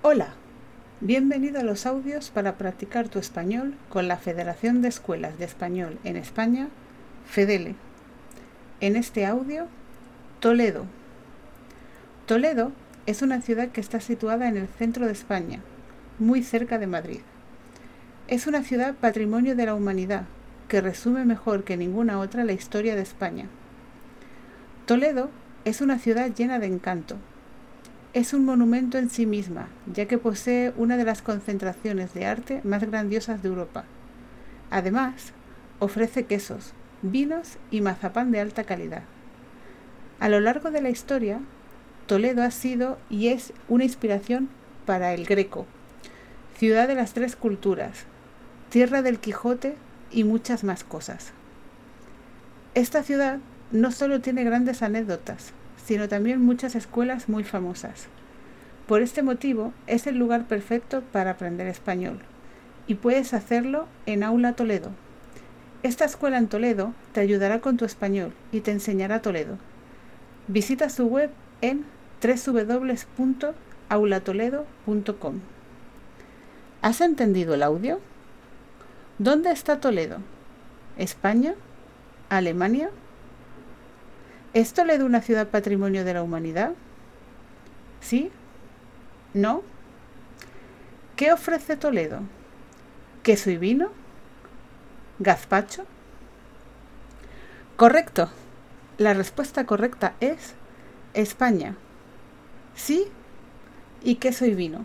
Hola, bienvenido a los audios para practicar tu español con la Federación de Escuelas de Español en España, FEDELE. En este audio, Toledo. Toledo es una ciudad que está situada en el centro de España, muy cerca de Madrid. Es una ciudad patrimonio de la humanidad que resume mejor que ninguna otra la historia de España. Toledo es una ciudad llena de encanto, es un monumento en sí misma, ya que posee una de las concentraciones de arte más grandiosas de Europa. Además, ofrece quesos, vinos y mazapán de alta calidad. A lo largo de la historia, Toledo ha sido y es una inspiración para el Greco, ciudad de las tres culturas, tierra del Quijote y muchas más cosas. Esta ciudad no solo tiene grandes anécdotas, sino también muchas escuelas muy famosas. Por este motivo es el lugar perfecto para aprender español y puedes hacerlo en Aula Toledo. Esta escuela en Toledo te ayudará con tu español y te enseñará Toledo. Visita su web en www.aulatoledo.com. ¿Has entendido el audio? ¿Dónde está Toledo? ¿España? ¿Alemania? ¿Es Toledo una ciudad patrimonio de la humanidad? ¿Sí? ¿No? ¿Qué ofrece Toledo? ¿Queso y vino? ¿Gazpacho? Correcto. La respuesta correcta es España. ¿Sí? ¿Y queso y vino?